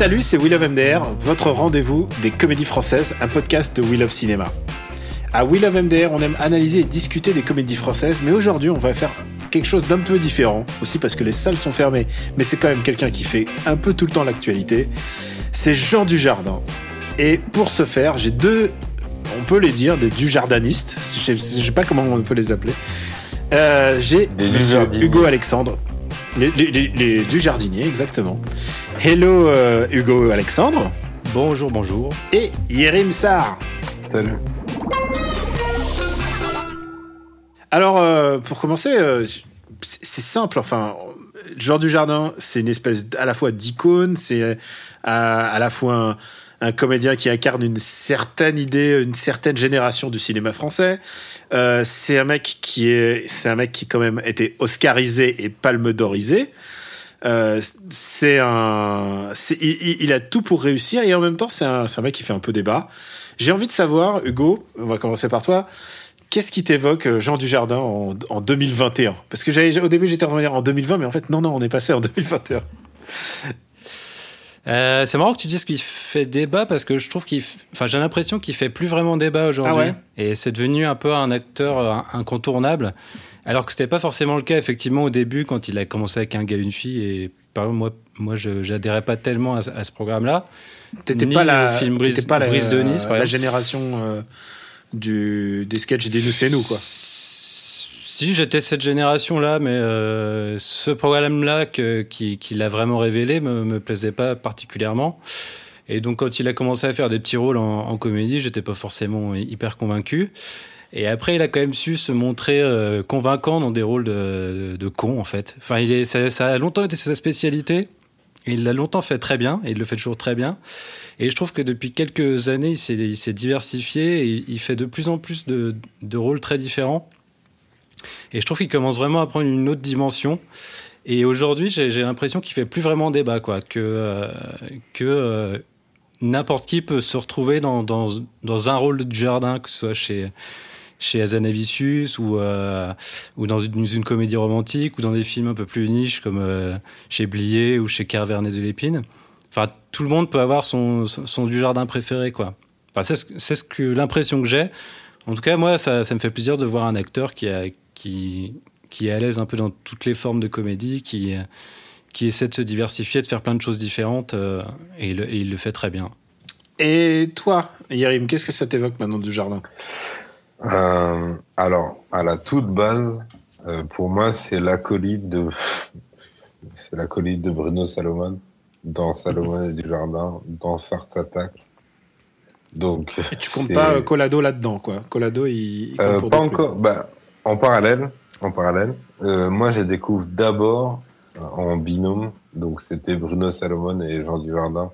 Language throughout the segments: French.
Salut, c'est We Love MDR, votre rendez-vous des comédies françaises, un podcast de We Love Cinéma. À We Love MDR, on aime analyser et discuter des comédies françaises, mais aujourd'hui, on va faire quelque chose d'un peu différent, aussi parce que les salles sont fermées, mais c'est quand même quelqu'un qui fait un peu tout le temps l'actualité. C'est Jean Dujardin. Et pour ce faire, j'ai deux, on peut les dire, des Dujardanistes, je sais, sais pas comment on peut les appeler. Euh, j'ai Hugo Alexandre, les, les, les, les Dujardiniers, exactement. Hello euh, Hugo Alexandre. Bonjour, bonjour. Et Yerim Sar. Salut. Alors, euh, pour commencer, euh, c'est simple. Enfin, Jean Dujardin, c'est une espèce à la fois d'icône, c'est à, à, la fois un, un, comédien qui incarne une certaine idée, une certaine génération du cinéma français. Euh, c'est un mec qui est, c'est un mec qui quand même été oscarisé et palme d'orisé. Euh, c'est un, c'est, il, il, a tout pour réussir et en même temps c'est un, c'est un mec qui fait un peu débat. J'ai envie de savoir, Hugo, on va commencer par toi. Qu'est-ce qui t'évoque Jean Dujardin en, en 2021 Parce que j'avais, au début j'étais en train de dire en 2020, mais en fait non non, on est passé en 2021. Euh, c'est marrant que tu dises qu'il fait débat parce que je trouve qu'il, enfin, j'ai l'impression qu'il fait plus vraiment débat aujourd'hui. Ah ouais? Et c'est devenu un peu un acteur incontournable. Alors que c'était pas forcément le cas effectivement au début quand il a commencé avec un gars une fille et par exemple moi, moi, je j'adhérais pas tellement à, à ce programme-là. T'étais pas la, film Brise, pas la, Brise de Nice, la génération euh, du des sketchs des nous c'est nous quoi. Si j'étais cette génération-là, mais euh, ce programme-là qui, qui l'a vraiment révélé me, me plaisait pas particulièrement. Et donc quand il a commencé à faire des petits rôles en, en comédie, j'étais pas forcément hyper convaincu. Et après, il a quand même su se montrer euh, convaincant dans des rôles de, de, con, en fait. Enfin, ça, a longtemps été sa spécialité. Il l'a longtemps fait très bien, et il le fait toujours très bien. Et je trouve que depuis quelques années, il s'est diversifié, et il fait de plus en plus de, rôles très différents. Et je trouve qu'il commence vraiment à prendre une autre dimension. Et aujourd'hui, j'ai l'impression qu'il fait plus vraiment débat, quoi. Que, euh, euh, n'importe qui peut se retrouver dans, dans, dans un rôle du jardin, que ce soit chez chez Azanavicius ou euh, ou dans une, une, comédie romantique ou dans des films un peu plus niches comme euh, chez Blier ou chez Kervernet de l'Épine. Enfin, tout le monde peut avoir son, son, du jardin préféré, quoi. Enfin, c'est ce, ce que l'impression que j'ai. En tout cas, moi, ça, ça me fait plaisir de voir un acteur qui a qui qui est à l'aise un peu dans toutes les formes de comédie, qui qui essaie de se diversifier, de faire plein de choses différentes, euh, et, il, et, il, le fait très bien. Et toi, Yerim, qu'est-ce que ça t'évoque maintenant du jardin? Euh, Alors, à la toute base, euh, pour moi, c'est l'acolyte de c'est l'acolyte de Bruno Salomon dans Salomon et du jardin, dans Farce Attack. Donc, et tu comptes pas Colado là-dedans, quoi Colado, il, il euh, pas encore. Bah, en parallèle, en parallèle. moi, je découvre d'abord en binôme. Donc c'était Bruno Salomon et Jean Dujardin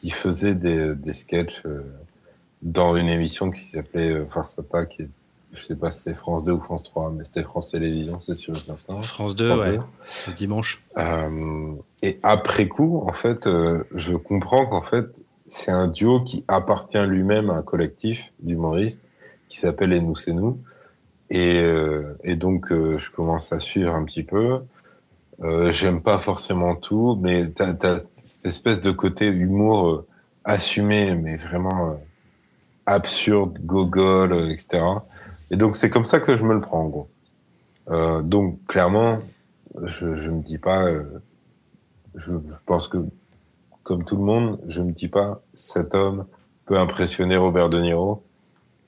qui faisaient des, des sketchs euh, dans une émission qui s'appelait euh, Farce Attack. Et, je sais pas si c'était France 2 ou France 3, mais c'était France Télévisions, c'est sûr et certain. France 2, France ouais, 2. le dimanche. Euh, et après coup, en fait, euh, je comprends qu'en fait, c'est un duo qui appartient lui-même à un collectif d'humoristes qui s'appelle Et nous, c'est nous. Et, euh, et donc, je commence à suivre un petit peu. J'aime pas forcément tout, mais t'as as cette espèce de côté humour assumé, mais vraiment absurde, gogol, euh, etc. Et donc c'est comme ça que je me le prends, en gros. donc clairement, je, je me dis pas, je, je pense que comme tout le monde, je me dis pas cet homme peut impressionner Robert De Niro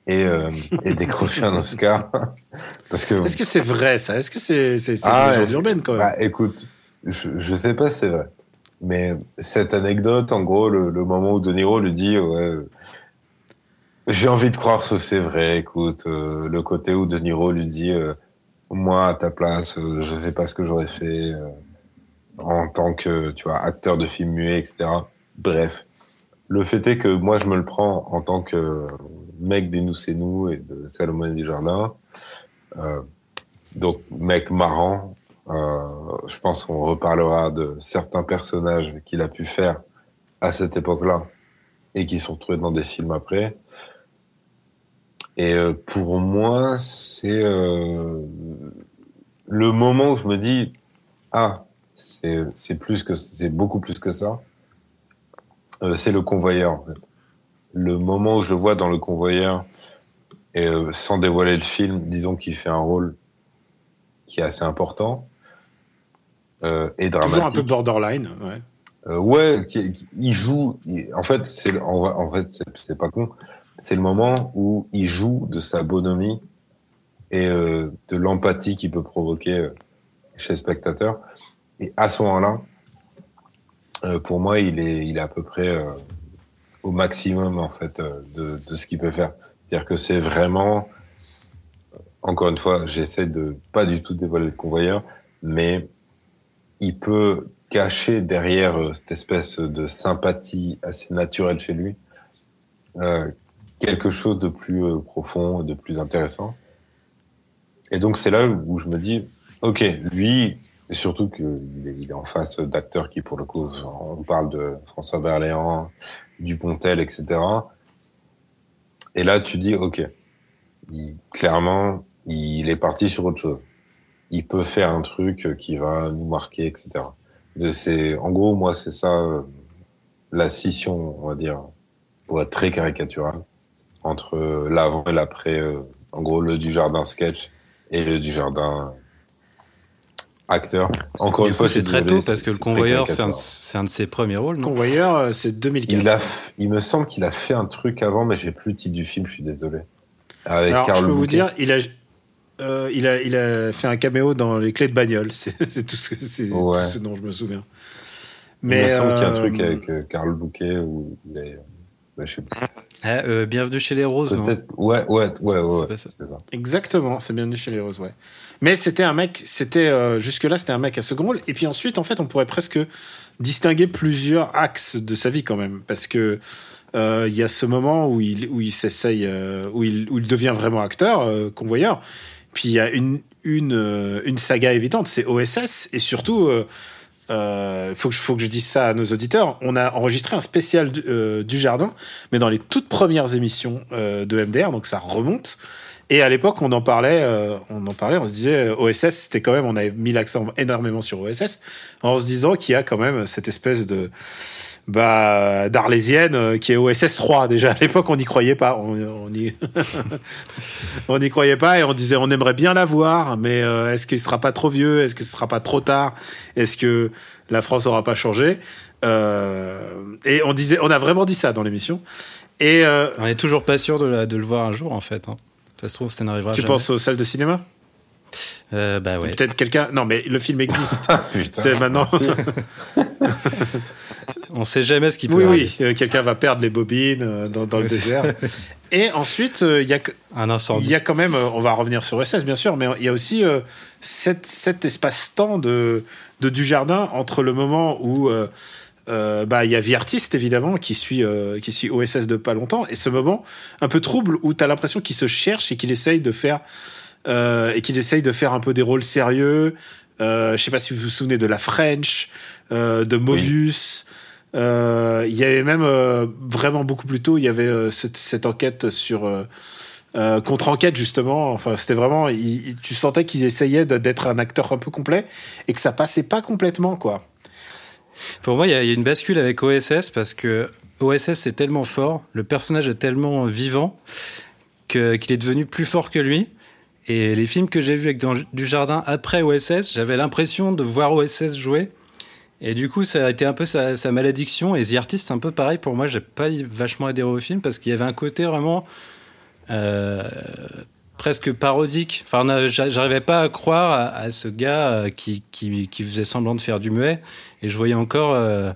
et, euh, et décrocher un Oscar. Parce que est-ce que c'est vrai ça? Est-ce que c'est c'est ah, une légende urbaine quand même? Bah, Écoute, je je sais pas si c'est vrai, mais cette anecdote, en gros, le, le, moment où De Niro lui dit ouais, J'ai envie de croire que c'est vrai. Écoute, euh, le côté où De Niro lui dit euh, Moi, à ta place, euh, je sais pas ce que j'aurais fait en tant que tu vois, acteur de film muet, etc. Bref, le fait est que moi, je me le prends en tant que mec des Nous c'est nous et de Salomon du Jardin. donc, mec marrant. je pense qu'on reparlera de certains personnages qu'il a pu faire à cette époque-là et qui sont retrouvés dans des films après. Et euh, pour moi, c'est euh, le moment où je me dis ah c'est plus que c'est beaucoup plus que ça. Euh, c'est le convoyeur en fait. Le moment où je le vois dans le convoyeur et sans dévoiler le film, disons qu'il fait un rôle qui est assez important et dramatique. Toujours un peu borderline, ouais. ouais, il joue. en fait, c'est en, fait c'est pas con c'est le moment où il joue de sa bonhomie et euh, de l'empathie qu'il peut provoquer euh, chez le spectateur. Et à ce moment-là, euh, pour moi, il est, il est à peu près au maximum en fait de, de ce qu'il peut faire. C'est-à-dire que c'est vraiment, encore une fois, j'essaie de pas du tout dévoiler le convoyeur, mais il peut cacher derrière cette espèce de sympathie assez naturelle chez lui, quelque chose de plus euh, profond, de plus intéressant. Et donc c'est là où je me dis, ok, lui, et surtout qu'il est, en face d'acteurs qui, pour le coup, on parle de François Berléand, Dupontel, etc. Et là, tu dis, ok, il, clairement, il est parti sur autre chose. Il peut faire un truc qui va nous marquer, etc. De ces, en gros, moi, c'est ça, euh, la scission, on va dire, très caricatural entre l'avant et l'après, euh, en gros le du jardin sketch et le du jardin acteur. Encore une fois, c'est très tôt parce que le convoyeur, c'est un, de ses premiers rôles. Non? Convoyeur, euh, c'est 2004. Il, a, il me semble qu'il a fait un truc avant, mais j'ai plus le titre du film, je suis désolé. Avec Alors, je peux vous dire, il a, euh, il, a, il a fait un caméo dans Les Clés de bagnole. C'est tout, ce, ce dont je me souviens. Mais, il me semble qu'il y a un truc avec Carl Bouquet où il est bah, je sais pas. Ah, euh, bienvenue chez les Roses, non Ouais, ouais, ouais, ouais. Exactement, c'est Bienvenue chez les Roses, ouais. Mais c'était un mec, c'était euh, jusque-là, c'était un mec à second rôle. Et puis ensuite, en fait, on pourrait presque distinguer plusieurs axes de sa vie quand même, parce que euh, il y a ce moment où il où il s'essaye, où il où il devient vraiment acteur, convoyeur. Puis il y a une une une saga évidente, c'est OSS, et surtout il euh, faut, que, faut que je dise ça à nos auditeurs. On a enregistré un spécial du, euh, du jardin, mais dans les toutes premières émissions euh, de MDR, donc ça remonte. Et à l'époque, on en parlait, euh, on en parlait, on se disait OSS, c'était quand même, on avait mis l'accent énormément sur OSS, en se disant qu'il y a quand même cette espèce de bah, d'Arlésienne euh, qui est OSS 3 déjà. À l'époque on n'y croyait pas. On, on on n'y croyait pas et on disait on aimerait bien la voir mais euh, est-ce qu'il sera pas trop vieux? Est-ce que ce sera pas trop tard? Est-ce que la France aura pas changé? Euh, et on disait on a vraiment dit ça dans l'émission. Et euh, on est toujours pas sûr de le voir un jour en fait hein. Ça se trouve ça n'arrivera tu penses aux salles de cinéma? Euh, bah ouais. Peut-être quelqu'un. Non, mais le film existe. Ah, c'est maintenant. On sait jamais ce qui peut Oui, oui, euh, quelqu'un va perdre les bobines euh, dans, le désert. Et ensuite, euh, il y a un incendie. Il y a quand même, on va revenir sur SS bien sûr, mais il y a aussi cet, cet espace-temps de, de Dujardin entre le moment où bah il y a Vie Artiste évidemment qui suit qui suit OSS de pas longtemps et ce moment un peu trouble où tu as l'impression qu'il se cherche et qu'il essaye de faire et qu'il essaye de faire un peu des rôles sérieux. je sais pas si vous vous souvenez de La French, de Mobius. Euh, il y avait même euh, vraiment beaucoup plus tôt, il y avait euh, cette, cette, enquête sur contre-enquête justement. Enfin, c'était vraiment, tu sentais qu'ils essayaient d'être un acteur un peu complet et que ça passait pas complètement quoi. Pour moi, il y, a une bascule avec OSS parce que OSS c'est tellement fort, le personnage est tellement vivant qu'il est devenu plus fort que lui. Et les films que j'ai vus avec du jardin après OSS, j'avais l'impression de voir OSS jouer et du coup, ça a été un peu sa, malédiction. Et The Artist, un peu pareil pour moi. J'ai pas vachement adhéré au film parce qu'il y avait un côté vraiment euh, presque parodique. Enfin, j'arrivais pas à croire à, ce gars euh, qui, qui, faisait semblant de faire du muet. Et je voyais encore euh,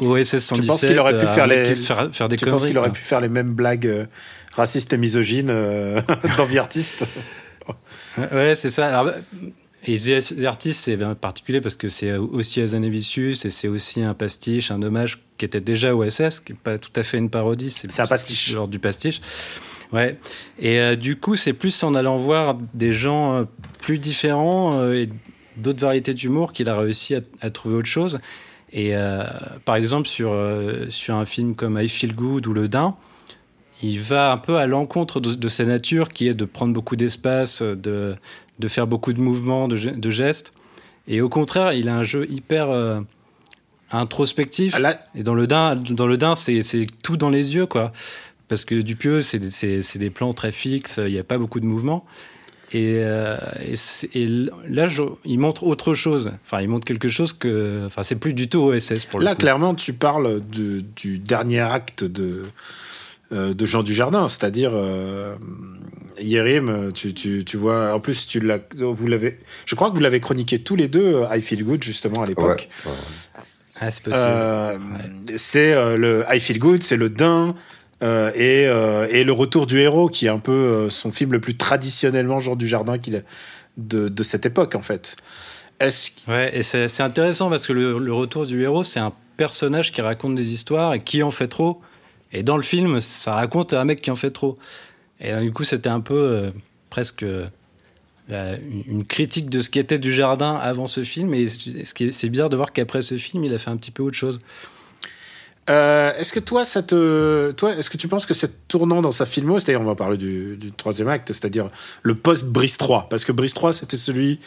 OSS 117. Tu penses qu'il aurait pu faire, les... faire, faire des tu penses qu'il aurait pu faire les mêmes blagues euh, racistes et misogynes euh, dans Vie Artiste Ouais, c'est ça. Alors, et The Artist, c'est particulier parce que c'est aussi Azanavicius et c'est aussi un pastiche, un hommage qui était déjà OSS, qui n'est pas tout à fait une parodie. C'est un pastiche. Genre du pastiche. Ouais. Et euh, du coup, c'est plus en allant voir des gens euh, plus différents euh, et d'autres variétés d'humour qu'il a réussi à, à trouver autre chose. Et euh, par exemple, sur, euh, sur un film comme I Feel Good ou Le Dain, il va un peu à l'encontre de, de sa nature qui est de prendre beaucoup d'espace, de, de faire beaucoup de mouvements, de, de gestes. Et au contraire, il a un jeu hyper euh, introspectif. Ah, Là, Et dans le Dain, dans le Dain, c'est c'est tout dans les yeux, quoi. Parce que Dupieux, c'est des- c'est c'est des plans très fixes, il n'y a pas beaucoup de mouvement. Et, euh, et, là, je- il montre autre chose. Enfin, il montre quelque chose que. Enfin, c'est plus du tout OSS pour le là coup. clairement, tu parles du, du dernier acte de, euh, de Jean Dujardin, c'est-à-dire euh, Yérim, tu, tu, tu vois, en plus, tu l'as, vous l'avez, je crois que vous l'avez chroniqué tous les deux, I Feel Good, justement, à l'époque. ouais. Ah, c'est possible. Euh, C'est euh, le I Feel Good, c'est le Dain. Euh, et, euh, et le retour du héros qui est un peu euh, son film le plus traditionnellement Dujardin qu'il a- de, cette époque en fait. Est-ce Ouais, et c'est intéressant parce que le, retour du héros, c'est un personnage qui raconte des histoires et qui en fait trop. Et dans le film, ça raconte un mec qui en fait trop. Et du coup, c'était un peu presque une, critique de ce qu'était du jardin avant ce film. Et c'est bizarre de voir qu'après ce film, il a fait un petit peu autre chose. Euh, est-ce que toi, ça te, toi, est-ce que tu penses que c'est tournant dans sa filmo, c'est-à-dire on va parler du, du troisième acte, c'est-à-dire le post Brice 3, parce que Brice 3 c'était celui,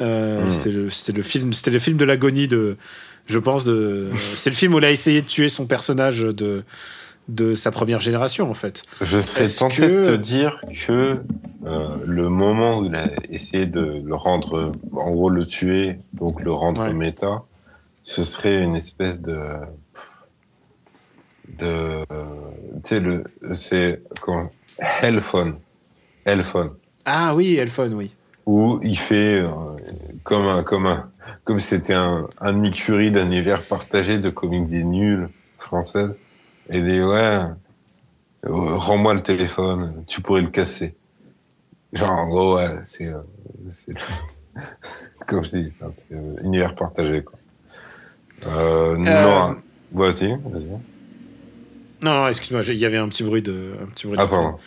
euh, Mm. c'était le, c'était le film, c'était le film de l'agonie de, je pense de, c'est le film où il a essayé de tuer son personnage de, de sa première génération en fait. Je serais tenté que- de te dire que euh, le moment où il a essayé de le rendre, en gros le tuer, donc le rendre Ouais. méta, ce serait une espèce de de tu sais le c'est comment Hellphone Hellphone Ah oui, Elphone, oui. où il fait euh, comme un comme un comme c'était un un Nick Fury d'un univers partagé de comédie nulle française et des ouais euh, rends-moi le téléphone tu pourrais le casser. Genre en gros ouais c'est euh, comme je dis c'est euh, univers partagé quoi. Euh, non. Vas-y vas-y Non, non, excuse-moi, il y avait un petit bruit de, un petit bruit de ah pardon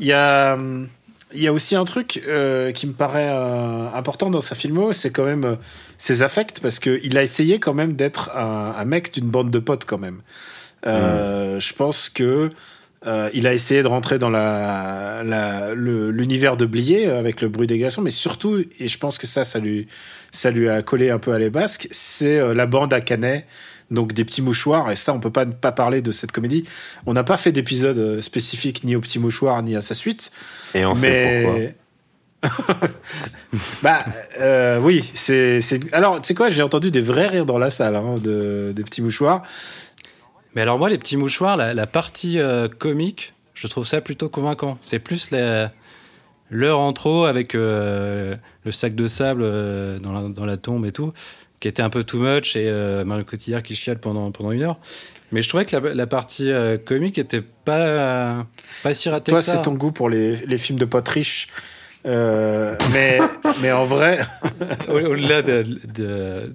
Il y a, hum, il y a aussi un truc euh, qui me paraît euh, important dans sa filmo, c'est quand même euh, ses affects, parce qu'il a essayé quand même d'être un, un mec d'une bande de potes quand même. Euh, Je pense que euh, il a essayé de rentrer dans la, l'univers de Blier avec le bruit des glaçons, mais surtout, et je pense que ça, ça lui, ça lui a collé un peu à les basques, c'est euh, la bande à Canet. Donc des petits mouchoirs, et ça on peut pas ne pas parler de cette comédie. On n'a pas fait d'épisode euh, spécifique ni au petit mouchoir ni à sa suite, et on sait pourquoi mais bah euh, oui, c'est c'est alors tu sais quoi, j'ai entendu des vrais rires dans la salle hein, de des petits mouchoirs. Mais alors, moi, les petits mouchoirs, la, la partie euh, comique, je trouve ça plutôt convaincant. C'est plus la- l'heure en trop avec euh, le sac de sable euh, dans, la, dans la tombe et tout, qui était un peu too much, et euh, Mario Cotillard qui chiale pendant, pendant une heure. Mais je trouvais que la, la partie euh, comique était pas, euh, pas si ratée Toi, que ça. c'est ton goût pour les, les films de potes riches. Euh, mais mais en vrai, Au- Au-delà de, de-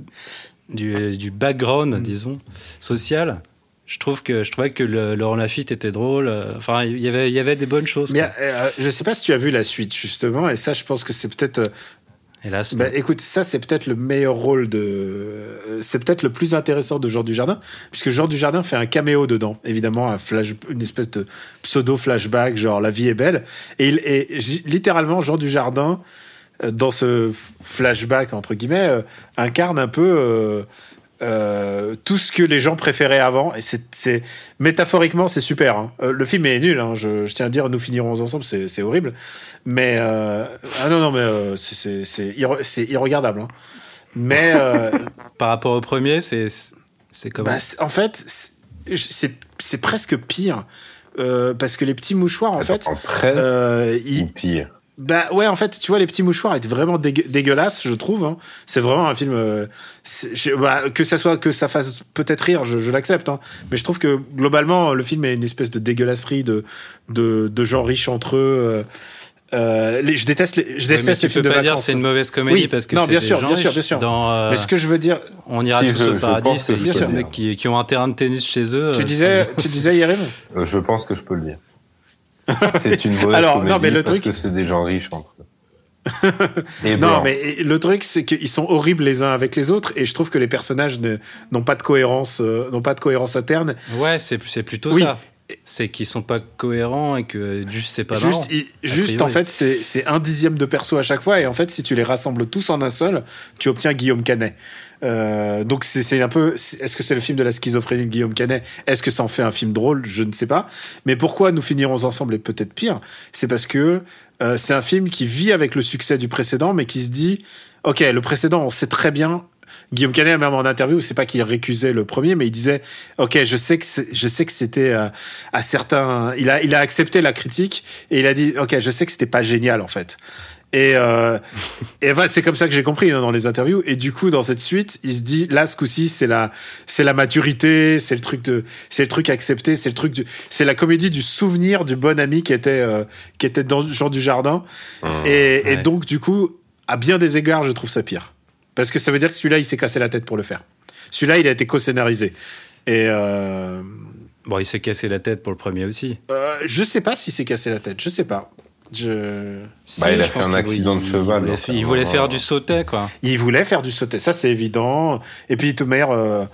du, du background, disons, social, je trouve que je trouvais que le, Laurent Lafitte était drôle. euh, Enfin, il y avait il y avait des bonnes choses. mais euh, je sais pas si tu as vu la suite justement, et ça, je pense que c'est peut-être Hélas. Bah, écoute, ça c'est peut-être le meilleur rôle de, c'est peut-être le plus intéressant de Jean Dujardin, puisque Jean Dujardin fait un caméo dedans, évidemment un flash, une espèce de pseudo flashback, genre la vie est belle, et il est j- littéralement Jean Dujardin euh, dans ce flashback entre guillemets euh, incarne un peu euh, euh, tout ce que les gens préféraient avant, et c'est, métaphoriquement c'est super. hein. Euh, le film est nul, hein, je, je tiens à dire, nous finirons ensemble, c'est, horrible, mais euh, ah non non mais euh, c'est, c'est, c'est, irre- c'est irregardable. hein. Mais euh, Par rapport au premier, c'est c'est comment bah, en fait, c'est, presque pire. euh, parce que les petits mouchoirs, en fait, en presse euh, ou ils- pire? Bah ouais, en fait, tu vois, les petits mouchoirs étaient vraiment dégueulasses, je trouve. Hein. C'est vraiment un film. Euh, bah, que ça soit que ça fasse peut-être rire, je, l'accepte. Hein. Mais je trouve que globalement, le film est une espèce de dégueulasserie de de, de gens riches entre eux. Euh, euh je déteste les, je déteste les films de vacances. dire c'est une mauvaise comédie parce que non, bien sûr, gens bien sûr, bien sûr. Dans, euh, mais ce que je veux dire, on ira tous au paradis. C'est bien sûr, mecs qui, qui, ont un terrain de tennis chez eux. Tu disais, tu disais, Yerim? Je pense que je peux le dire. C'est une mauvaise Alors, comédie non, mais le parce que c'est des gens riches entre eux. non, mais le truc, c'est qu'ils sont horribles les uns avec les autres, et je trouve que les personnages n'ont pas de cohérence, euh, n'ont pas de cohérence interne. Ouais, c'est plutôt ça. C'est qu'ils sont pas cohérents et que juste c'est pas juste, juste en fait, c'est un dixième de perso à chaque fois, et en fait, si tu les rassembles tous en un seul, tu obtiens Guillaume Canet. Euh, donc c'est un peu. Est-ce que c'est le film de la schizophrénie de Guillaume Canet? Est-ce que ça en fait un film drôle? Je ne sais pas. Mais pourquoi nous finirons ensemble et peut-être pire C'est parce que euh, c'est un film qui vit avec le succès du précédent, mais qui se dit Ok, le précédent, on sait très bien. Guillaume Canet, même en interview, c'est pas qu'il récusait le premier, mais il disait Ok, je sais que je sais que c'était euh, à certains. Il a il a accepté la critique et il a dit Ok, je sais que c'était pas génial en fait. Et, euh, et c'est comme ça que j'ai compris hein, dans les interviews. Et du coup, dans cette suite, il se dit là, ce coup-ci, c'est la, c'est la maturité, c'est le truc de, c'est le truc accepté, c'est le truc du, c'est la comédie du souvenir du bon ami qui était, euh, qui était dans Jean du Jardin. Mmh, et, et, donc, du coup, à bien des égards, je trouve ça pire. Parce que ça veut dire que celui-là, il s'est cassé la tête pour le faire. Celui-là, il a été co-scénarisé. Et euh... Bon, il s'est cassé la tête pour le premier aussi. Euh, je sais pas s'il s'est cassé la tête, je sais pas. Je... Bah, il a fait un accident de cheval. Il voulait, faire du sauté, quoi. Il voulait faire du sauté, ça c'est évident. Et puis, tout euh,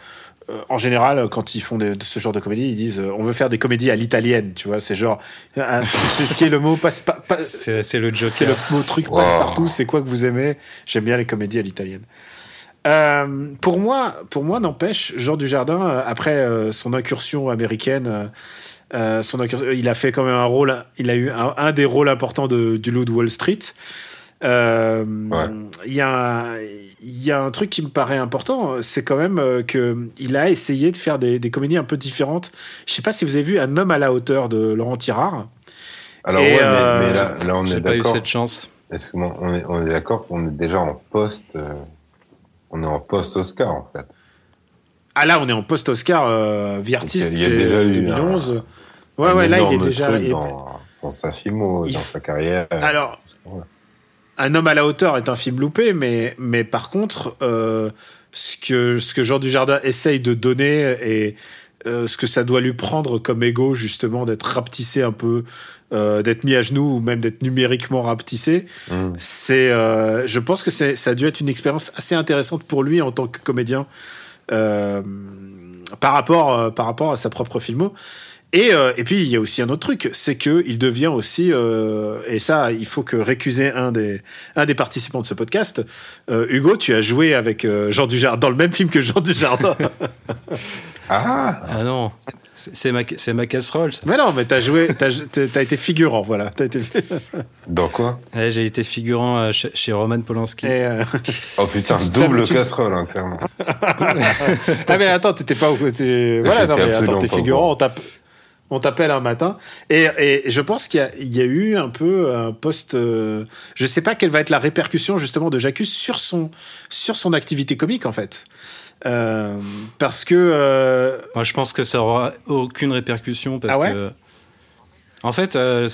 euh, en général, quand ils font de, ce genre de comédie, ils disent euh, on veut faire des comédies à l'italienne, tu vois. C'est genre, c'est ce qui est le mot passe pas. c'est le joker. C'est le mot truc passe partout. C'est quoi que vous aimez J'aime bien les comédies à l'italienne. pour moi, pour moi, n'empêche, Jean Dujardin, après son incursion américaine euh, son, il a fait quand même un rôle, il a eu un, des rôles importants de, du loup de Wall Street. Euh, il y, a, y a un truc qui me paraît important, c'est quand même euh, que il a essayé de faire des, des, comédies un peu différentes. Je sais pas si vous avez vu Un homme à la hauteur de Laurent Tirard. Alors ouais, mais, là, là, on est d'accord. pas eu cette chance. Est-ce on est, on est d'accord qu'on est déjà en post, on est en post Oscar en fait. Ah là, on est en post Oscar. Euh, Artist, c'est 2011. Ouais, ouais, là, il est déjà. Dans, sa filmo, dans sa carrière. Alors, Un homme à la hauteur est un film loupé, mais, mais par contre, euh, ce, que, ce que Jean Dujardin essaye de donner et euh, ce que ça doit lui prendre comme ego, justement, d'être rapetissé un peu, euh, d'être mis à genoux ou même d'être numériquement rapetissé, mm. c'est, je pense que ça a dû être une expérience assez intéressante pour lui en tant que comédien par, rapport, par rapport à sa propre filmo. Et, euh, et puis il y a aussi un autre truc, c'est que il devient aussi, euh, et ça il faut que récuser un des un des participants de ce podcast. Euh, Hugo, tu as joué avec euh, Jean Dujardin dans le même film que Jean Dujardin. ah. ah non, c'est ma c'est ma casserole. Ça. Mais non, mais t'as joué, t'as as été figurant, voilà. As été... dans quoi? J'ai été figurant euh, chez, chez, Roman Polanski. Et oh putain, double casserole, hein, clairement. ah mais attends, t'étais pas voilà, non mais attends, t'es figurant, on tape on t'appelle un matin. Et, et, je pense qu'il y, y, a eu un peu un poste. Euh, je sais pas quelle va être la répercussion justement de Jacques sur son, sur son activité comique en fait. Euh, parce que. Euh, Moi je pense que ça aura aucune répercussion parce ah que. En fait, euh,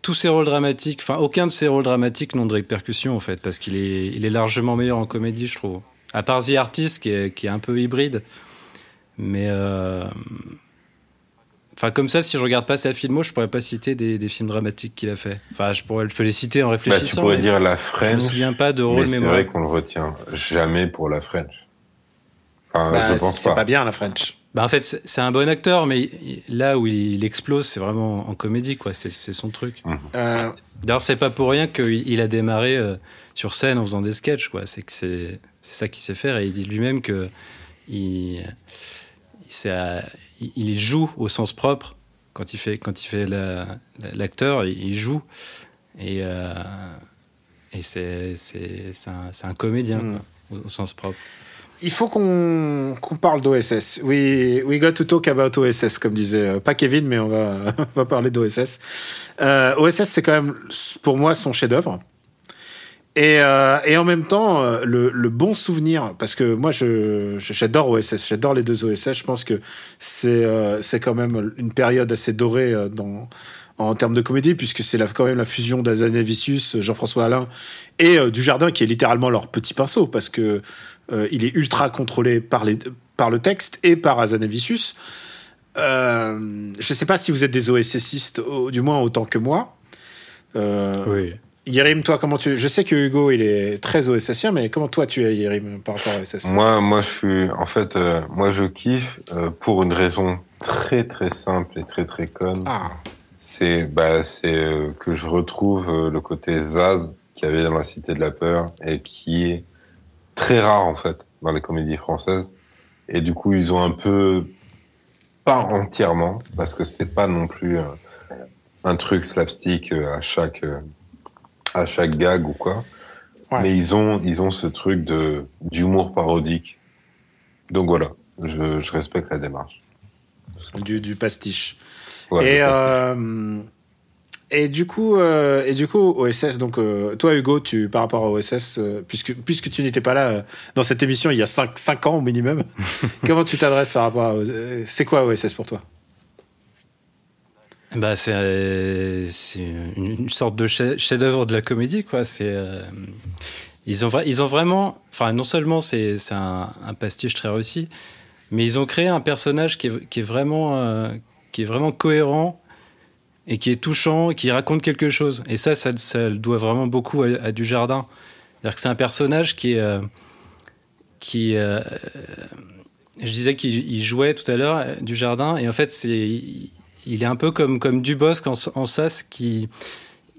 tous ses rôles dramatiques, enfin aucun de ses rôles dramatiques n'ont de répercussion en fait parce qu'il est, il est largement meilleur en comédie, je trouve. À part The Artist qui est, qui est un peu hybride. Mais. Enfin, comme ça, si je regarde pas sa filmo, je pourrais pas citer des, des films dramatiques qu'il a fait. Enfin, je pourrais, je peux les citer en réfléchissant. Bah, tu pourrais dire la French. Je me souviens pas de rôle C'est vrai qu'on le retient jamais pour la French. Enfin, bah, je pense pas. C'est pas bien la French. Bah, en fait, c'est un bon acteur, mais là où il explose, c'est vraiment en comédie, quoi. C'est son truc. Mmh. Euh... D'ailleurs, c'est pas pour rien qu'il a démarré euh, sur scène en faisant des sketchs, quoi. C'est que c'est ça qu'il sait faire et il dit lui-même que il, il, il joue au sens propre quand il fait quand il fait l'acteur, il joue et euh, et c'est c'est un, un, comédien mm. au, sens propre. il faut qu'on qu'on parle d'OSS. We, we got to talk about OSS, comme disait euh, pas Kevin, mais on va, on va parler d'OSS. Euh, OSS, c'est quand même pour moi son chef-d'œuvre. Et, euh, et en même temps, euh, le, bon souvenir, parce que moi, j'adore OSS, j'adore les deux OSS. Je pense que c'est euh, quand même une période assez dorée euh, en termes de comédie, puisque c'est quand même la fusion d'Azanavicius, Jean-François Alain et euh, Dujardin, qui est littéralement leur petit pinceau, parce que il est ultra contrôlé par, le texte et par Azanavicius. Je sais pas si vous êtes des OSSistes, du moins autant que moi. Oui. Yérim, toi, comment tu. Je sais que Hugo, il est très OSSien, mais comment toi tu es, Yérim, par rapport à OSS Moi, moi, je suis, en fait, euh, moi, je kiffe euh, pour une raison très, très simple et très, très conne. Ah, C'est, bah, euh, que je retrouve euh, le côté Zaz qu'il y avait dans la Cité de la Peur et qui est très rare, en fait, dans les comédies françaises. Et du coup, ils ont un peu, pas entièrement, parce que c'est pas non plus un truc slapstick à chaque, à chaque gag ou quoi. Ouais. Mais ils ont, ils ont ce truc de, d'humour parodique. Donc voilà, je, je respecte la démarche. du, du pastiche. Ouais, et, pastiche. euh, et du coup, euh, et du coup, OSS. Donc, euh, toi, Hugo, tu par rapport à OSS, euh, puisque puisque tu n'étais pas là euh, dans cette émission il y a 5 cinq ans au minimum, comment tu t'adresses par rapport à euh, c'est quoi OSS pour toi? Bah, c'est euh, une, sorte de chef- chef-d'œuvre de la comédie, quoi. C'est euh, ils ont ils ont vraiment, enfin non seulement c'est un, un pastiche très réussi, mais ils ont créé un personnage qui est, qui est vraiment euh, qui est vraiment cohérent et qui est touchant, qui raconte quelque chose. Et ça, ça, ça doit vraiment beaucoup à, à Dujardin. C'est-à-dire que c'est un personnage qui euh, qui je disais qu'il il jouait tout à l'heure du jardin et en fait c'est il, est un peu comme comme Dubosc en, en sas qui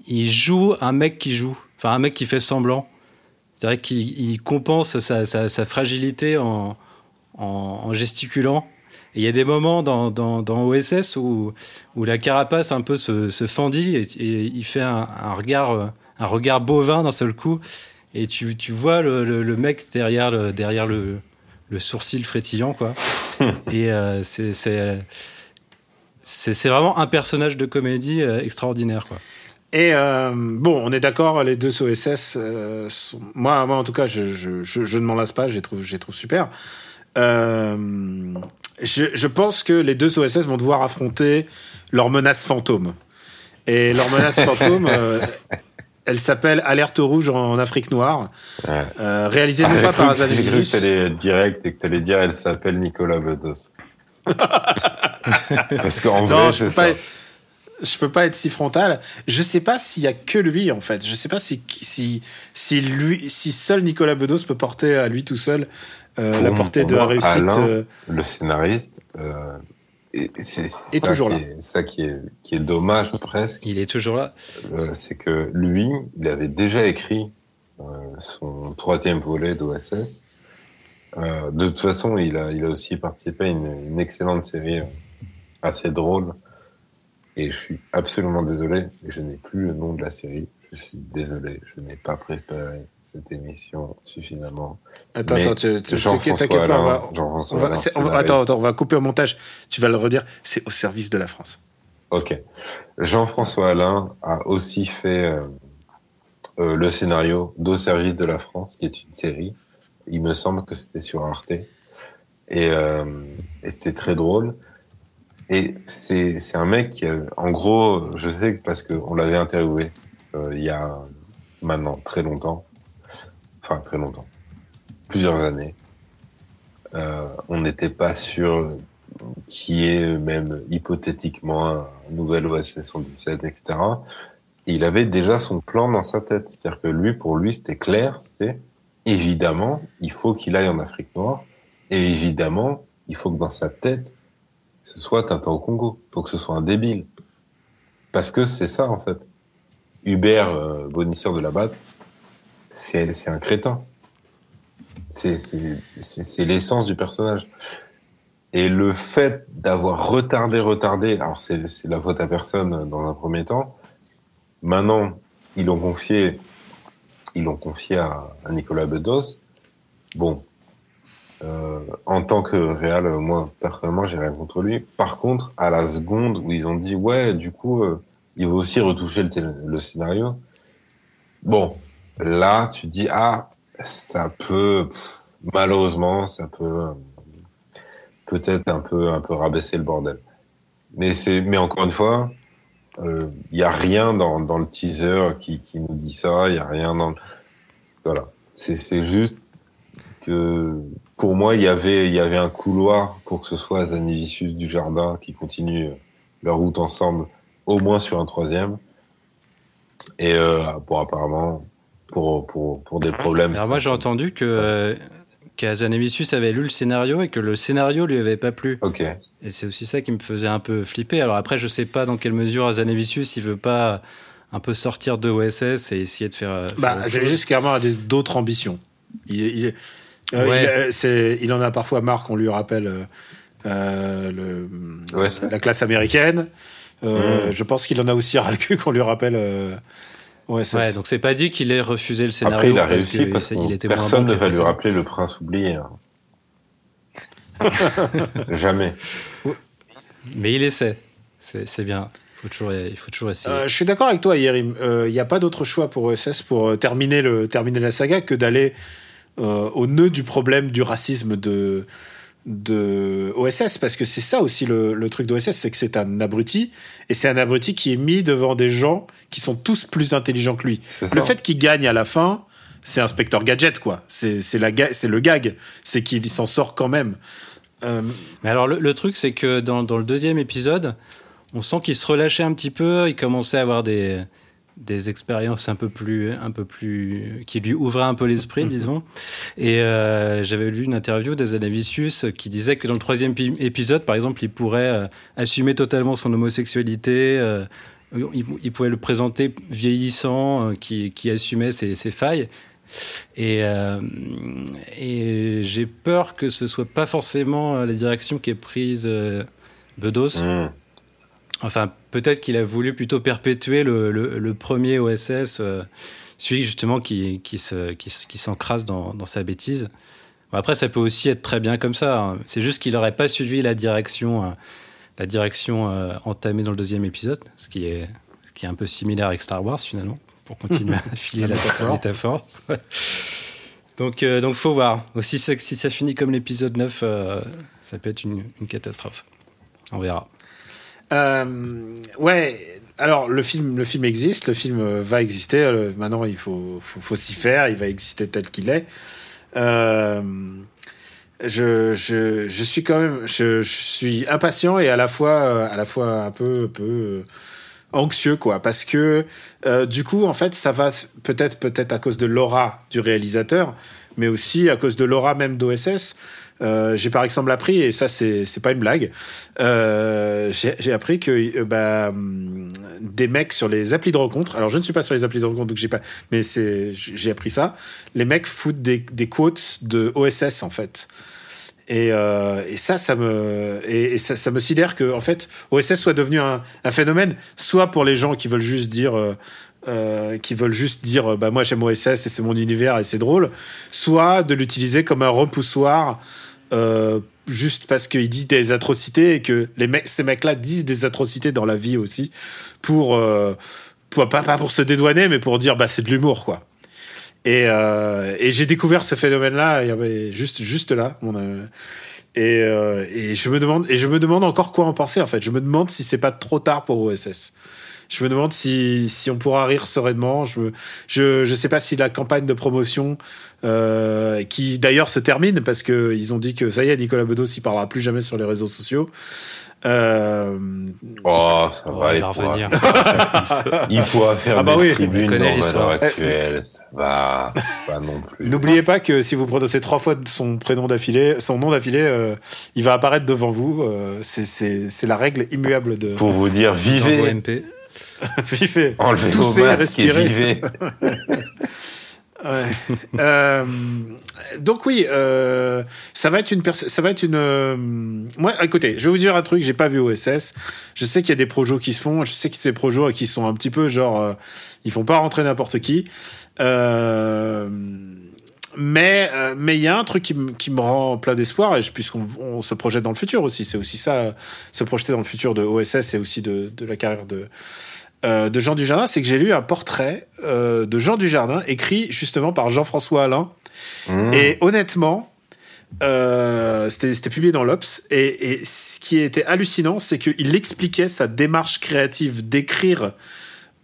il joue un mec qui joue enfin un mec qui fait semblant. C'est vrai qu'il il compense sa, sa, sa fragilité en, en, en gesticulant. Et il y a des moments dans, dans, dans OSS où, où la carapace un peu se, se fendit et, et il fait un, un regard un regard bovin d'un seul coup. Et tu, tu vois le, le, le mec derrière le, derrière le, le sourcil frétillant quoi. Et euh, c'est c'est vraiment un personnage de comédie euh, extraordinaire quoi Et euh, bon, on est d'accord, les deux OSS, euh, sont- moi, moi en tout cas, je, je, je, je ne m'en lasse pas, je les trouve, je les trouve super. Euh, je, je pense que les deux OSS vont devoir affronter leur menace fantôme. Et leur menace fantôme, euh, elle s'appelle Alerte rouge en, en Afrique noire, Ouais. euh, réalisée Ah, non j'ai pas par que- J'ai cru que Azanavicius. t'allais être direct et que t'allais dire elle s'appelle Nicolas Bedos. Parce qu'en vrai, Non, je peux ça. pas. Je peux pas être si frontal. Je sais pas s'il y a que lui en fait. Je sais pas si si si lui si seul Nicolas Bedos peut porter à lui tout seul euh, Pour la portée de la réussite. Alain, euh, Le scénariste, euh, et c'est c'est Est ça toujours qui là. Est, ça qui est, qui est dommage presque, il est toujours là euh, c'est que lui, il avait déjà écrit euh, son troisième volet d'OSS. Euh, de toute façon, il a, il a aussi participé à une, une excellente série euh, assez drôle. Et je suis absolument désolé, je n'ai plus le nom de la série. Je suis désolé, je n'ai pas préparé cette émission suffisamment. Attends, Mais attends, tu, tu, Jean-François t'inquiète pas, on Alain- va, on on attends, attends, on va couper au montage. Tu vas le redire. C'est au service de la France. Ok. Jean-François Alain a aussi fait euh, euh, le scénario d'Au service de la France, qui est une série. Il me semble que c'était sur Arte. Et, euh, et c'était très drôle. Et c'est un mec qui, en gros, je sais que parce qu'on l'avait interviewé euh, il y a maintenant très longtemps, enfin très longtemps, plusieurs années. Euh, on n'était pas sûr qui est même hypothétiquement un nouvel OSS 117, etc. Et il avait déjà son plan dans sa tête. C'est-à-dire que lui, pour lui, c'était clair, c'était évidemment, il faut qu'il aille en Afrique noire, et évidemment, il faut que dans sa tête, ce soit Tintin au Congo. Faut que ce soit un débile. Parce que c'est ça, en fait. Hubert, euh, bonisseur de la batte, c'est un crétin. C'est l'essence du personnage. Et le fait d'avoir retardé, retardé, alors c'est c'est la faute à personne dans un premier temps. Maintenant, ils l'ont confié, ils l'ont confié à, à Nicolas Bedos. Bon, Euh, en tant que Real, euh, moi, personnellement, j'ai rien contre lui. Par contre, à la seconde où ils ont dit, ouais, du coup, euh, il va aussi retoucher le, scénario. Bon, là, tu dis, ah, ça peut, malheureusement, ça peut euh, peut-être un peu, un peu rabaisser le bordel. Mais c'est, mais encore une fois, il y a rien dans, le teaser qui, nous dit ça. Il y a rien dans, le- voilà. C'est juste que pour moi, il y avait, il y avait un couloir pour que ce soit Zanivicius du Jardin qui continuent leur route ensemble, au moins sur un troisième. Et euh, bon, apparemment, pour, pour, pour des problèmes. Alors moi j'ai entendu que euh, avait lu le scénario et que le scénario lui avait pas plu. Ok. Et c'est aussi ça qui me faisait un peu flipper. Alors après je sais pas dans quelle mesure Azanavicius il veut pas un peu sortir de OSS et essayer de faire. euh, faire Bah, juste clairement d'autres ambitions. Il, il, euh, Ouais. il, euh, il en a parfois marre qu'on lui rappelle euh, euh, le, Ouais, ça, la classe américaine. Euh, Mm. Je pense qu'il en a aussi ras le cul qu'on lui rappelle. Euh, OSS. Ouais, donc c'est pas dit qu'il ait refusé le scénario. Après, il a parce réussi que parce était personne ne va lui rappeler le prince oublié. hein. Jamais. Mais il essaie. C'est c'est bien. Faut toujours, il faut toujours essayer. Euh, je suis d'accord avec toi, Yerim. Il n'y a pas d'autre choix pour OSS pour terminer, le, terminer la saga que d'aller euh, au nœud du problème du racisme de, de OSS. Parce que c'est ça aussi le, le truc d'OSS, c'est que c'est un abruti. Et c'est un abruti qui est mis devant des gens qui sont tous plus intelligents que lui. Le fait qu'il gagne à la fin, c'est Inspecteur Gadget, quoi. C'est c'est la ga- c'est le gag. C'est qu'il s'en sort quand même. Euh, Mais alors, le, le truc, c'est que dans, dans le deuxième épisode, on sent qu'il se relâchait un petit peu. Il commençait à avoir des, des expériences un peu plus, un peu plus, qui lui ouvraient un peu l'esprit, disons. Et euh, j'avais lu une interview d'Azanavicius qui disait que dans le troisième pi- épisode, par exemple, il pourrait euh, assumer totalement son homosexualité. euh, il, il pouvait le présenter vieillissant, euh, qui, qui assumait ses, ses failles. Et, euh, et j'ai peur que ce soit pas forcément la direction qui est prise euh, Bedos. Mmh. Enfin, peut-être qu'il a voulu plutôt perpétuer le, le- le premier OSS, euh, celui justement qui, qui, se, qui, se- qui s'encrasse dans, dans sa bêtise. Bon, après, ça peut aussi être très bien comme ça. hein. C'est juste qu'il n'aurait pas suivi la direction, euh, la direction euh, entamée dans le deuxième épisode, ce qui est, ce qui est un peu similaire avec Star Wars finalement, pour continuer à filer la métaphore. métaphore. donc, donc, faut voir. Aussi, si ça finit comme l'épisode 9, euh, ça peut être une, une catastrophe. On verra. Euh, ouais. Alors le film, le film existe, le film euh, va exister. euh, maintenant, il faut, faut, faut s'y faire. Il va exister tel qu'il est. Euh, je, je, je suis quand même, je, suis impatient et à la fois, euh, à la fois un peu, un peu anxieux, quoi, parce que euh, du coup, en fait, ça va peut-être, peut-être à cause de l'aura du réalisateur, mais aussi à cause de l'aura même d'OSS. Euh, j'ai par exemple appris, et ça c'est pas une blague, euh, j'ai appris que euh, bah, hum, des mecs sur les applis de rencontre, alors je ne suis pas sur les applis de rencontre donc j'ai pas, mais j'ai appris ça, les mecs foutent des, des quotes de OSS en fait. Et, et ça, ça me, et, ça, ça me sidère que en fait, OSS soit devenu un, un phénomène, soit pour les gens qui veulent juste dire, qui veulent juste dire, bah moi j'aime OSS et c'est mon univers et c'est drôle, soit de l'utiliser comme un repoussoir, euh, juste parce qu'il dit des atrocités et que ces mecs-là disent des atrocités dans la vie aussi, pour, euh, pas, pour se dédouaner, mais pour dire bah c'est de l'humour quoi. Et, euh, j'ai découvert ce phénomène-là juste juste là. Mon, et, et je me demande et je me demande encore quoi en penser en fait. Je me demande si c'est pas trop tard pour OSS. Je me demande si, on pourra rire sereinement. Je, me, je je sais pas si la campagne de promotion euh, qui d'ailleurs se termine parce que ils ont dit que ça y est Nicolas Bedos il parlera plus jamais sur les réseaux sociaux. Euh, Oh, ça On va, il pourra, revenir. il pourra faire Ah bah des oui, tribunes dans l'histoire. Valeurs Actuelles. Ça va, pas non plus. N'oubliez pas que si vous prononcez trois fois son prénom d'affilée, son nom d'affilée, euh, il va apparaître devant vous. Euh, c'est- la règle immuable de Pour vous dire, vivez, vivez, enlevez vos masques et vivez. Euh, donc oui, euh, ça va être une ça va être une. euh, moi, écoutez, je vais vous dire un truc. J'ai pas vu OSS. Je sais qu'il y a des projets qui se font. Je sais que des projets qui sont un petit peu genre, euh, ils font pas rentrer n'importe qui. Euh, mais euh, mais il y a un truc qui, qui me rend plein d'espoir et puisqu'on on se projette dans le futur aussi c'est aussi ça euh, se projeter dans le futur de OSS et aussi de, de la carrière de euh, de Jean Dujardin c'est que j'ai lu un portrait euh, de Jean Dujardin écrit justement par Jean-François Alain Mmh. et honnêtement euh, c'était publié dans l'Obs et, et ce qui était hallucinant c'est qu'il expliquait sa démarche créative d'écrire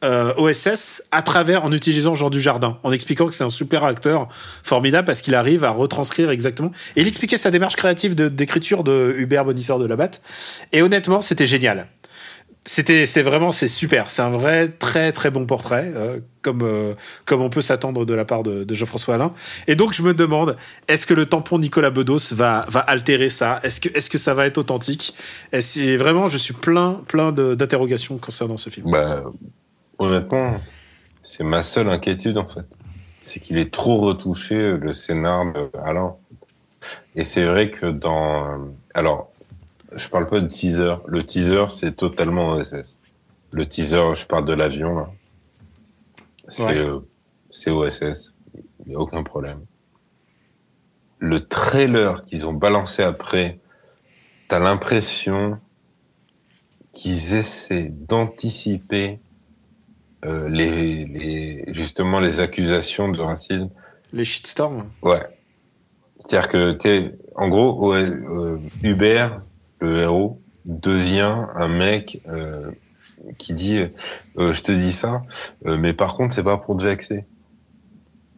OSS à travers en utilisant Jean Dujardin, en expliquant que c'est un super acteur formidable parce qu'il arrive à retranscrire exactement. Et il expliquait sa démarche créative de- d'écriture de, Hubert Bonisseur de Labatte. Et honnêtement, c'était génial. C'était, c'est vraiment, c'est super. C'est un vrai, très, très bon portrait, euh, comme, euh, comme on peut s'attendre de la part de, Jean-François Alain. Et donc, je me demande, est-ce que le tampon Nicolas Bedos va, va altérer ça? Est-ce que, est-ce que ça va être authentique? Et vraiment, je suis plein, plein d'interrogations concernant ce film. Bah, honnêtement, c'est ma seule inquiétude en fait. C'est qu'il est trop retouché le scénar de Alain. Et c'est vrai que dans, alors, je parle pas de teaser. Le teaser, c'est totalement OSS. Le teaser, je parle de l'avion là. C'est, Ouais. euh, OSS. Il y a aucun problème. Le trailer qu'ils ont balancé après, t'as l'impression qu'ils essaient d'anticiper euh, les, les justement les accusations de racisme. Les shitstorms Ouais. C'est-à-dire que t'es en gros euh, Hubert, le héros, devient un mec euh, qui dit euh, je te dis ça, euh, mais par contre c'est pas pour te vexer.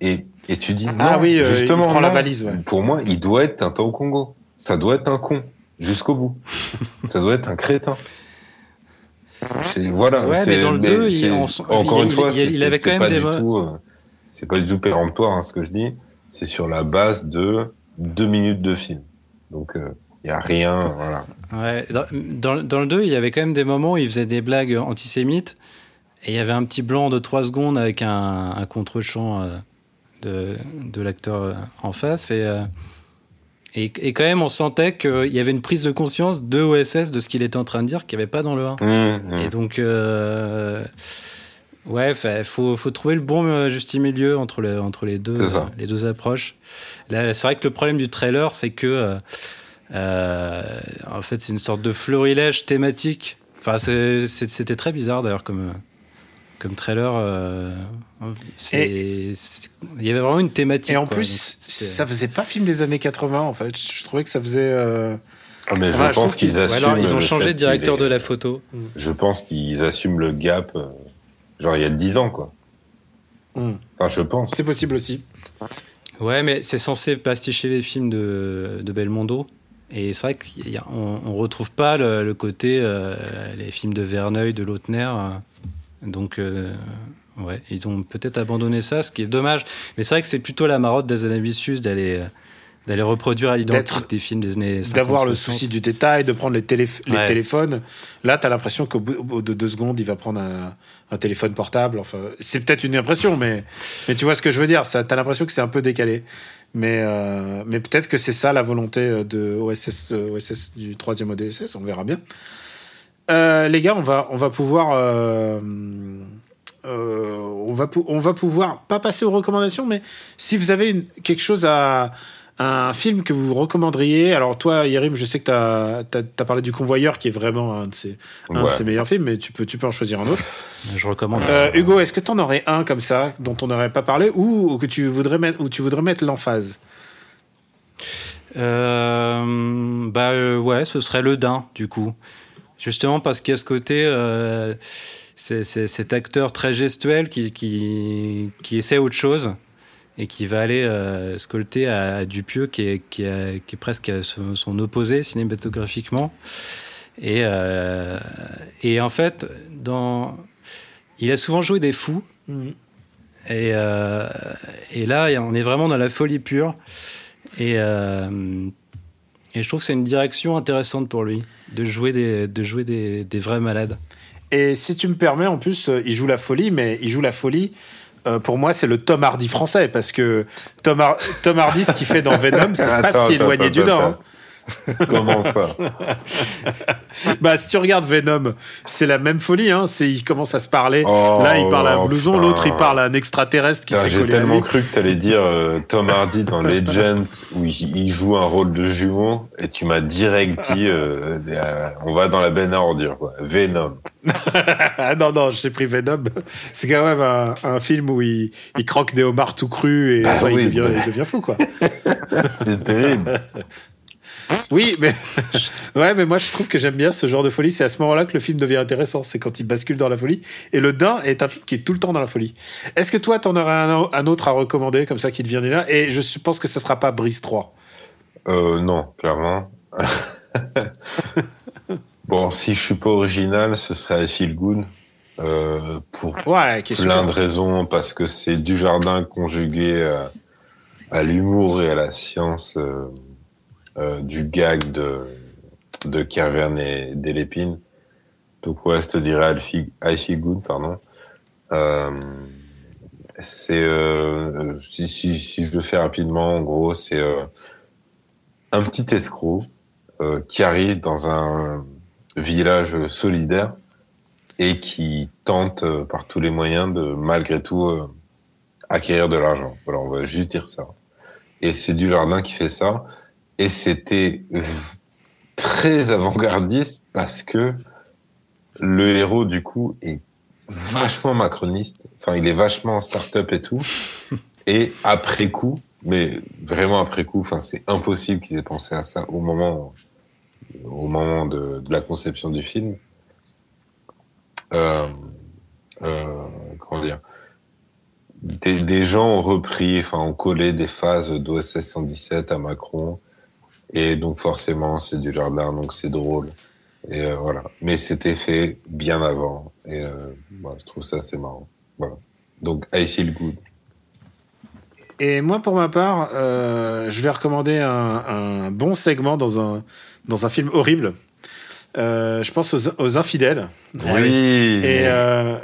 Et et tu dis Ah oui, euh, justement il prend la valise, ouais. Pour moi, il doit être un au Congo. Ça doit être un con jusqu'au bout. ça doit être un crétin. Voilà. Ouais, c'est- mais dans le mais 2, il- c'est- on- encore il- une fois, il- il avait quand même pas des du mo- tout, euh, c'est pas du tout péremptoire hein, ce que je dis. C'est sur la base de deux minutes de film. Donc il y a rien. Voilà. Ouais, dans, dans, le 2, il y avait quand même des moments où il faisait des blagues antisémites. Et il y avait un petit blanc de 3 secondes avec un, un contre-champ euh, de, de l'acteur euh, en face. Et, euh, et, et quand même, on sentait qu'il y avait une prise de conscience de OSS de ce qu'il était en train de dire qu'il n'y avait pas dans le 1. Mmh, mmh. Et donc, euh, ouais, il faut, faut trouver le bon juste milieu entre, le, entre les, deux, les deux approches. C'est vrai que le problème du trailer, c'est que, en fait, c'est une sorte de florilège thématique. Enfin, c'était très bizarre d'ailleurs comme, comme trailer. euh, c'est- Il y avait vraiment une thématique. Et en quoi. plus, ça faisait pas film des années 80 en fait. Je trouvais que ça faisait. euh, Ah, mais Enfin, je pense qu'ils Ou assument. alors, ils ont changé de directeur de la photo. Je pense qu'ils assument le gap. euh, Genre il y a 10 ans quoi. hmm. Enfin, je pense. C'est possible aussi. Ouais, mais c'est censé pasticher les films de, de Belmondo. Et c'est vrai qu'on on retrouve pas le, le côté, euh, les films de Verneuil, de Lautner. euh. Donc, euh, ouais, ils ont peut-être abandonné ça, ce qui est dommage. Mais c'est vrai que c'est plutôt la marotte des Anavicius d'aller d'aller reproduire à l'identique des films des années 50, D'avoir le 60. souci du détail, de prendre les, téléphones. Là, t'as l'impression qu'au bout, de deux secondes, il va prendre un, un téléphone portable. Enfin, c'est peut-être une impression, mais, mais tu vois ce que je veux dire. Ça, t'as l'impression que c'est un peu décalé. Mais, euh, mais peut-être que c'est ça la volonté euh, de OSS, euh, OSS du troisième ODSS. On verra bien. Euh, les gars, on va, on va pouvoir. euh, euh, on, va on va pouvoir pas passer aux recommandations, mais si vous avez quelque chose à. Un film que vous recommanderiez. Alors, toi, Yerim, je sais que tu as, parlé du Convoyeur, qui est vraiment un de ses, un de Ouais. ses meilleurs films, mais tu peux, tu peux en choisir un autre. Je recommande. Euh, Hugo, est-ce que tu en aurais un comme ça, dont on n'aurait pas parlé, ou, ou que tu voudrais mettre, ou tu voudrais mettre l'emphase? Euh, bah euh, ouais, ce serait le Dain, du coup. Justement parce qu'il y a ce côté, euh, c'est c'est cet acteur très gestuel qui, qui, qui essaie autre chose et qui va aller euh, scolter à, à Dupieux, qui est, qui, est, qui est presque son, son opposé cinématographiquement. Et, euh, et en fait, dans, il a souvent joué des fous. Et, euh, et là, on est vraiment dans la folie pure. Et, euh, et je trouve que c'est une direction intéressante pour lui, de jouer des, de jouer des, des vrais malades. Et si tu me permets, en plus, il joue la folie, mais il joue la folie. Euh, pour moi, c'est le Tom Hardy français, parce que Tom, Har- Tom Hardy, ce qu'il fait dans Venom, c'est pas Attends, si éloigné attends, du attends. dent. hein. Comment ça Bah, si tu regardes Venom, c'est la même folie. Hein. C'est, ils commencent à se parler. Oh, Là, il parle à un blouson, l'autre, il parle à un extraterrestre qui s'est J'ai à tellement lui. cru que t'allais dire euh, Tom Hardy dans Legend où il, joue un rôle de jumeau et tu m'as direct dit euh, euh, on va dans la benne à ordures quoi. Venom. Non, non, j'ai pris Venom. C'est quand même un, un film où il, il croque des homards tout crus et Bah enfin, oui, il, devient, il devient fou, quoi. C'est terrible. Oui, mais ouais, mais moi je trouve que j'aime bien ce genre de folie. C'est à ce moment-là que le film devient intéressant. C'est quand il bascule dans la folie. Et le Dain est un film qui est tout le temps dans la folie. Est-ce que toi, t'en aurais un, un autre à recommander comme ça qui te vient là Et je pense que ça sera pas Brise 3. Euh, non, clairement. bon, si je suis pas original, ce serait Feel Good. Euh, pour Ouais, plein de raisons, parce que c'est du jardin conjugué à, à l'humour et à la science euh, euh, du gag de, de Kervern et d'Elépine. Donc ouais, je te dirais I Good, pardon. Euh, c'est euh, si, je le fais rapidement, en gros, c'est un petit escroc qui arrive dans un village solidaire et qui tente par tous les moyens de malgré tout acquérir de l'argent. Voilà, on va juste dire ça. Et c'est du jardin qui fait ça. Et c'était très avant-gardiste parce que le héros du coup est vachement macroniste. Enfin, il est vachement start-up et tout. Et après coup, mais vraiment après coup, enfin, c'est impossible qu'ils aient pensé à ça au moment, au moment de, de la conception du film. Euh, euh, comment dire? Des, des gens ont repris, enfin, ont collé des phases d'OSS 117 à Macron. Et donc, forcément, c'est du jardin, donc c'est drôle. Et euh, voilà. Mais c'était fait bien avant. Et euh, voilà, je trouve ça assez marrant. Voilà. Donc, I feel good. Et moi, pour ma part, euh, je vais recommander un, un bon segment dans un, dans un film horrible. Euh, je pense aux, aux infidèles. Oui. Et, euh,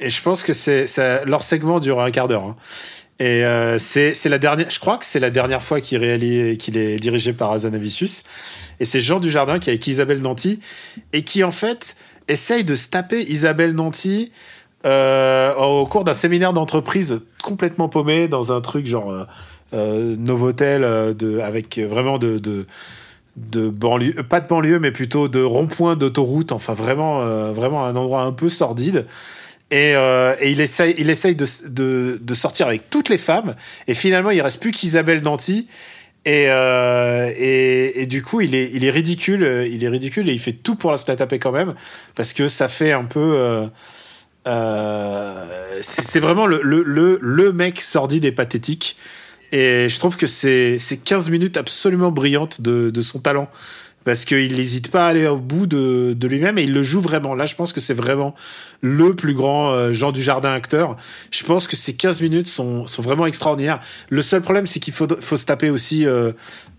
et je pense que c'est ça- leur segment dure un quart d'heure. hein. Et euh, c'est la dernière. Je crois que c'est la dernière fois qu'il est dirigé par Azanavicius. Et c'est Jean Dujardin qui est avec Isabelle Nanty et qui en fait essaye de se taper Isabelle Nanty euh, au cours d'un séminaire d'entreprise complètement paumé dans un truc genre euh, Novotel avec vraiment de, de de pas de banlieue, mais plutôt de rond-point d'autoroute, enfin vraiment, vraiment un endroit un peu sordide. Et, euh, et il essaye, il essaye de, de, de sortir avec toutes les femmes. Et finalement, il reste plus qu'Isabelle Danty. Et, euh, et, et du coup, il est, il est ridicule. euh, Il est ridicule et il fait tout pour se la taper quand même, parce que ça fait un peu. c'est vraiment le, le, le, le mec sordide et pathétique. Et je trouve que c'est 15 minutes absolument brillantes de, de son talent. Parce qu'il n'hésite pas à aller au bout de, de lui-même et il le joue vraiment. Là, je pense que c'est vraiment le plus grand euh, Jean Dujardin acteur. Je pense que ces 15 minutes sont, sont vraiment extraordinaires. Le seul problème, c'est qu'il faut, faut se taper aussi. Euh,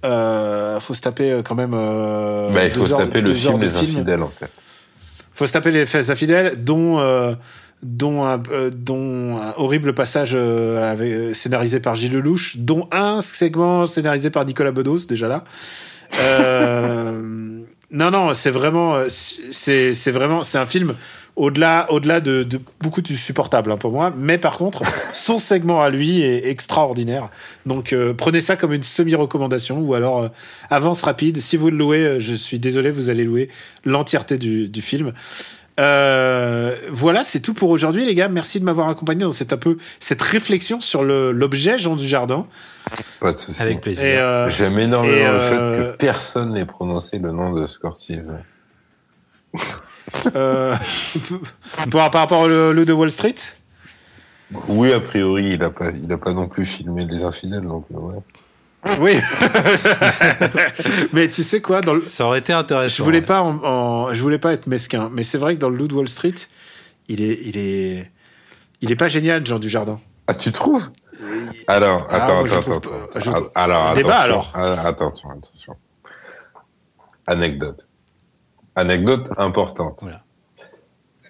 euh, faut se taper euh, quand même. Euh, Bah, il faut deux se heures- taper le heures film de des infidèles, en fait. faut se taper les fesses infidèles, dont euh, dont un, euh, dont un horrible passage euh, avec, euh, scénarisé par Gilles Lelouch, dont un segment scénarisé par Nicolas Bedos déjà là. Euh, non non, c'est vraiment euh, c'est vraiment c'est un film au-delà au-delà de, de beaucoup de supportable hein, pour moi, mais par contre son segment à lui est extraordinaire. Donc euh, prenez ça comme une semi-recommandation ou alors avance rapide. Si vous le louez, je suis désolé, vous allez louer l'entièreté du, du film. Voilà, c'est tout pour aujourd'hui, les gars. Merci de m'avoir accompagné dans cette un peu cette réflexion sur l'objet Jean Dujardin. Pas de souci. Avec plaisir. Euh, J'aime énormément le fait euh, que personne n'ait prononcé le nom de Scorsese. euh, par, par rapport au le de Wall Street? Oui, a priori, il a pas, il a pas non plus filmé Les Infidèles, donc ouais. Oui. mais tu sais quoi, dans le, Ça aurait été intéressant. je voulais ouais. pas, en, en- je voulais pas être mesquin, mais c'est vrai que dans le loup de Wall Street, il est, il est, il est pas génial, Jean Dujardin. Ah, tu trouves? Alors, Ah, attends, moi, attends, trouve attends. pas- je trouve- Alors, Débat, attention. alors. Ah, Attention, attention. Anecdote. Anecdote importante. Voilà.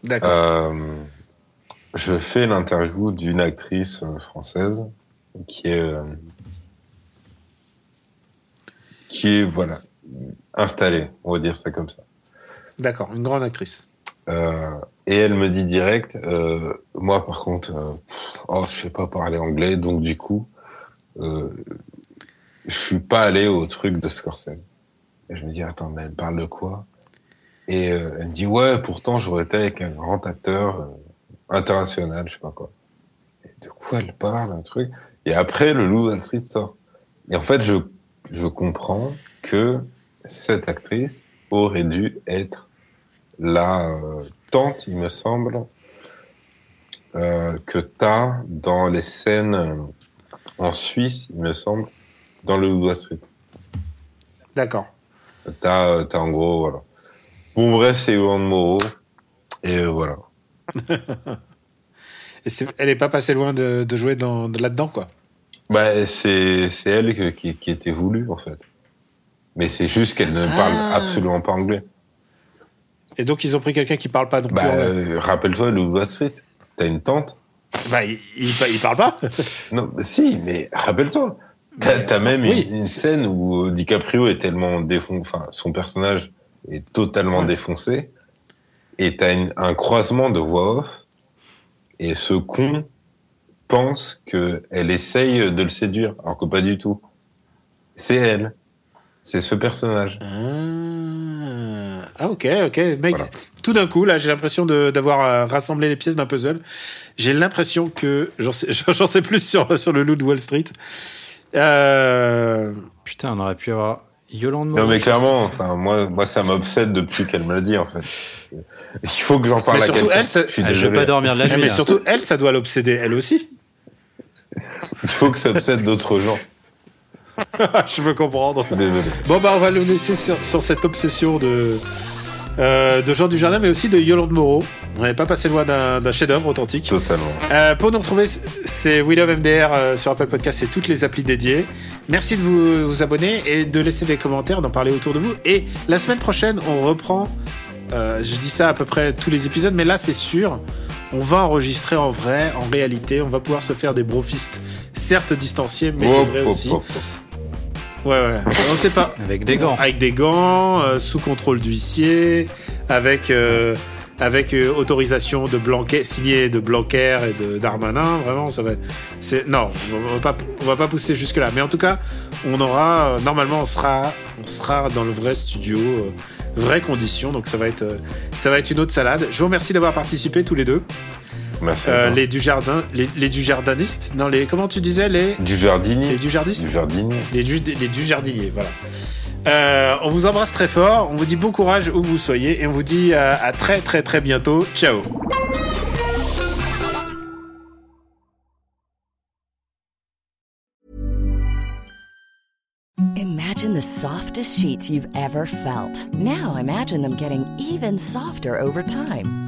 D'accord. Euh, je fais l'interview d'une actrice euh, française qui est, euh, qui est, voilà, installée, on va dire ça comme ça. D'accord, une grande actrice. Euh, et elle me dit direct, euh, moi par contre, euh, oh, je sais pas parler anglais, donc du coup, je suis pas allé au truc de Scorsese. Et je me dis, attends, mais elle parle de quoi? Et elle me dit, ouais, pourtant j'aurais été avec un grand acteur international, je sais pas quoi. De quoi elle parle, un truc? Et après, le Loup Wall Street sort. Et en fait, je, je comprends que cette actrice aurait dû être la euh, tante, il me semble, euh, que tu as dans les scènes euh, en Suisse, il me semble, dans le Wall Street. D'accord. T'as, t'as en gros, voilà. Bon, bref, c'est Yolande Moreau. Et euh, voilà. Et elle est pas passée loin de, de jouer dans, de là-dedans, quoi. Bah, c'est, elle que- qui, qui était voulue, en fait. Mais c'est juste qu'elle ne parle Ah. absolument pas anglais. Et donc, ils ont pris quelqu'un qui parle pas plus Bah, euh, rappelle-toi, le Wall Street. T'as une tante Bah, il, il, il parle pas Non, bah, si, mais rappelle-toi. T'as, t'as même oui. une, une scène où euh, DiCaprio est tellement défoncé, enfin, son personnage est totalement Ouais. défoncé. Et t'as une- un croisement de voix off. Et ce con pense que elle essaye de le séduire, alors que pas du tout. C'est elle. C'est ce personnage. Ah, Ah, ok, ok. Mec, Voilà. tout d'un coup, là, j'ai l'impression de- d'avoir euh, rassemblé les pièces d'un puzzle. J'ai l'impression que j'en sais, j'en sais plus sur, sur le loup de Wall Street. Euh, Putain, on aurait pu avoir Yolande Non, Moreau. mais clairement, enfin, moi, moi, ça m'obsède depuis qu'elle me l'a dit, en fait. Il faut que j'en parle Mais à surtout, quelqu'un. elle, ça- Je suis Ah, désolé. pas dormir de la eh, nuit. mais hein. surtout, elle, ça doit l'obséder, elle aussi. Il faut que ça obsède d'autres gens. Je veux comprendre. Désolé. Bon, bah, on va le laisser sur, sur cette obsession de, euh, de Jean Dujardin, mais aussi de Yolande Moreau. On n'est pas passé loin d'un chef-d'œuvre authentique. Totalement. Euh, pour nous retrouver, c'est We Love MDR euh, sur Apple Podcast et toutes les applis dédiées. Merci de vous, vous abonner et de laisser des commentaires, d'en parler autour de vous. Et la semaine prochaine, on reprend. euh, je dis ça à peu près tous les épisodes, mais là, c'est sûr. On va enregistrer en vrai, en réalité. On va pouvoir se faire des brofistes, certes distanciés, mais hop, aussi. Ouais, ouais. On sait pas. Avec des gants. Avec des gants, euh, sous contrôle d'huissier, avec euh, avec euh, autorisation de Blanquer, signé de Blanquer et de Darmanin. Vraiment, ça va. C'est non, on va pas on va pas pousser jusque là. Mais en tout cas, on aura euh, normalement on sera on sera dans le vrai studio, euh, vraies conditions. Donc ça va être ça va être une autre salade. Je vous remercie d'avoir participé tous les deux. Euh, les du jardin, les, les du jardinistes. Non, les comment tu disais les Du jardinier. les du jardistes. Du jardinier. Les du, les du jardinier, voilà. Euh, on vous embrasse très fort, on vous dit bon courage où vous soyez et on vous dit à, à très très très bientôt. Ciao Imagine the softest sheets you've ever felt. Now imagine them getting even softer over time.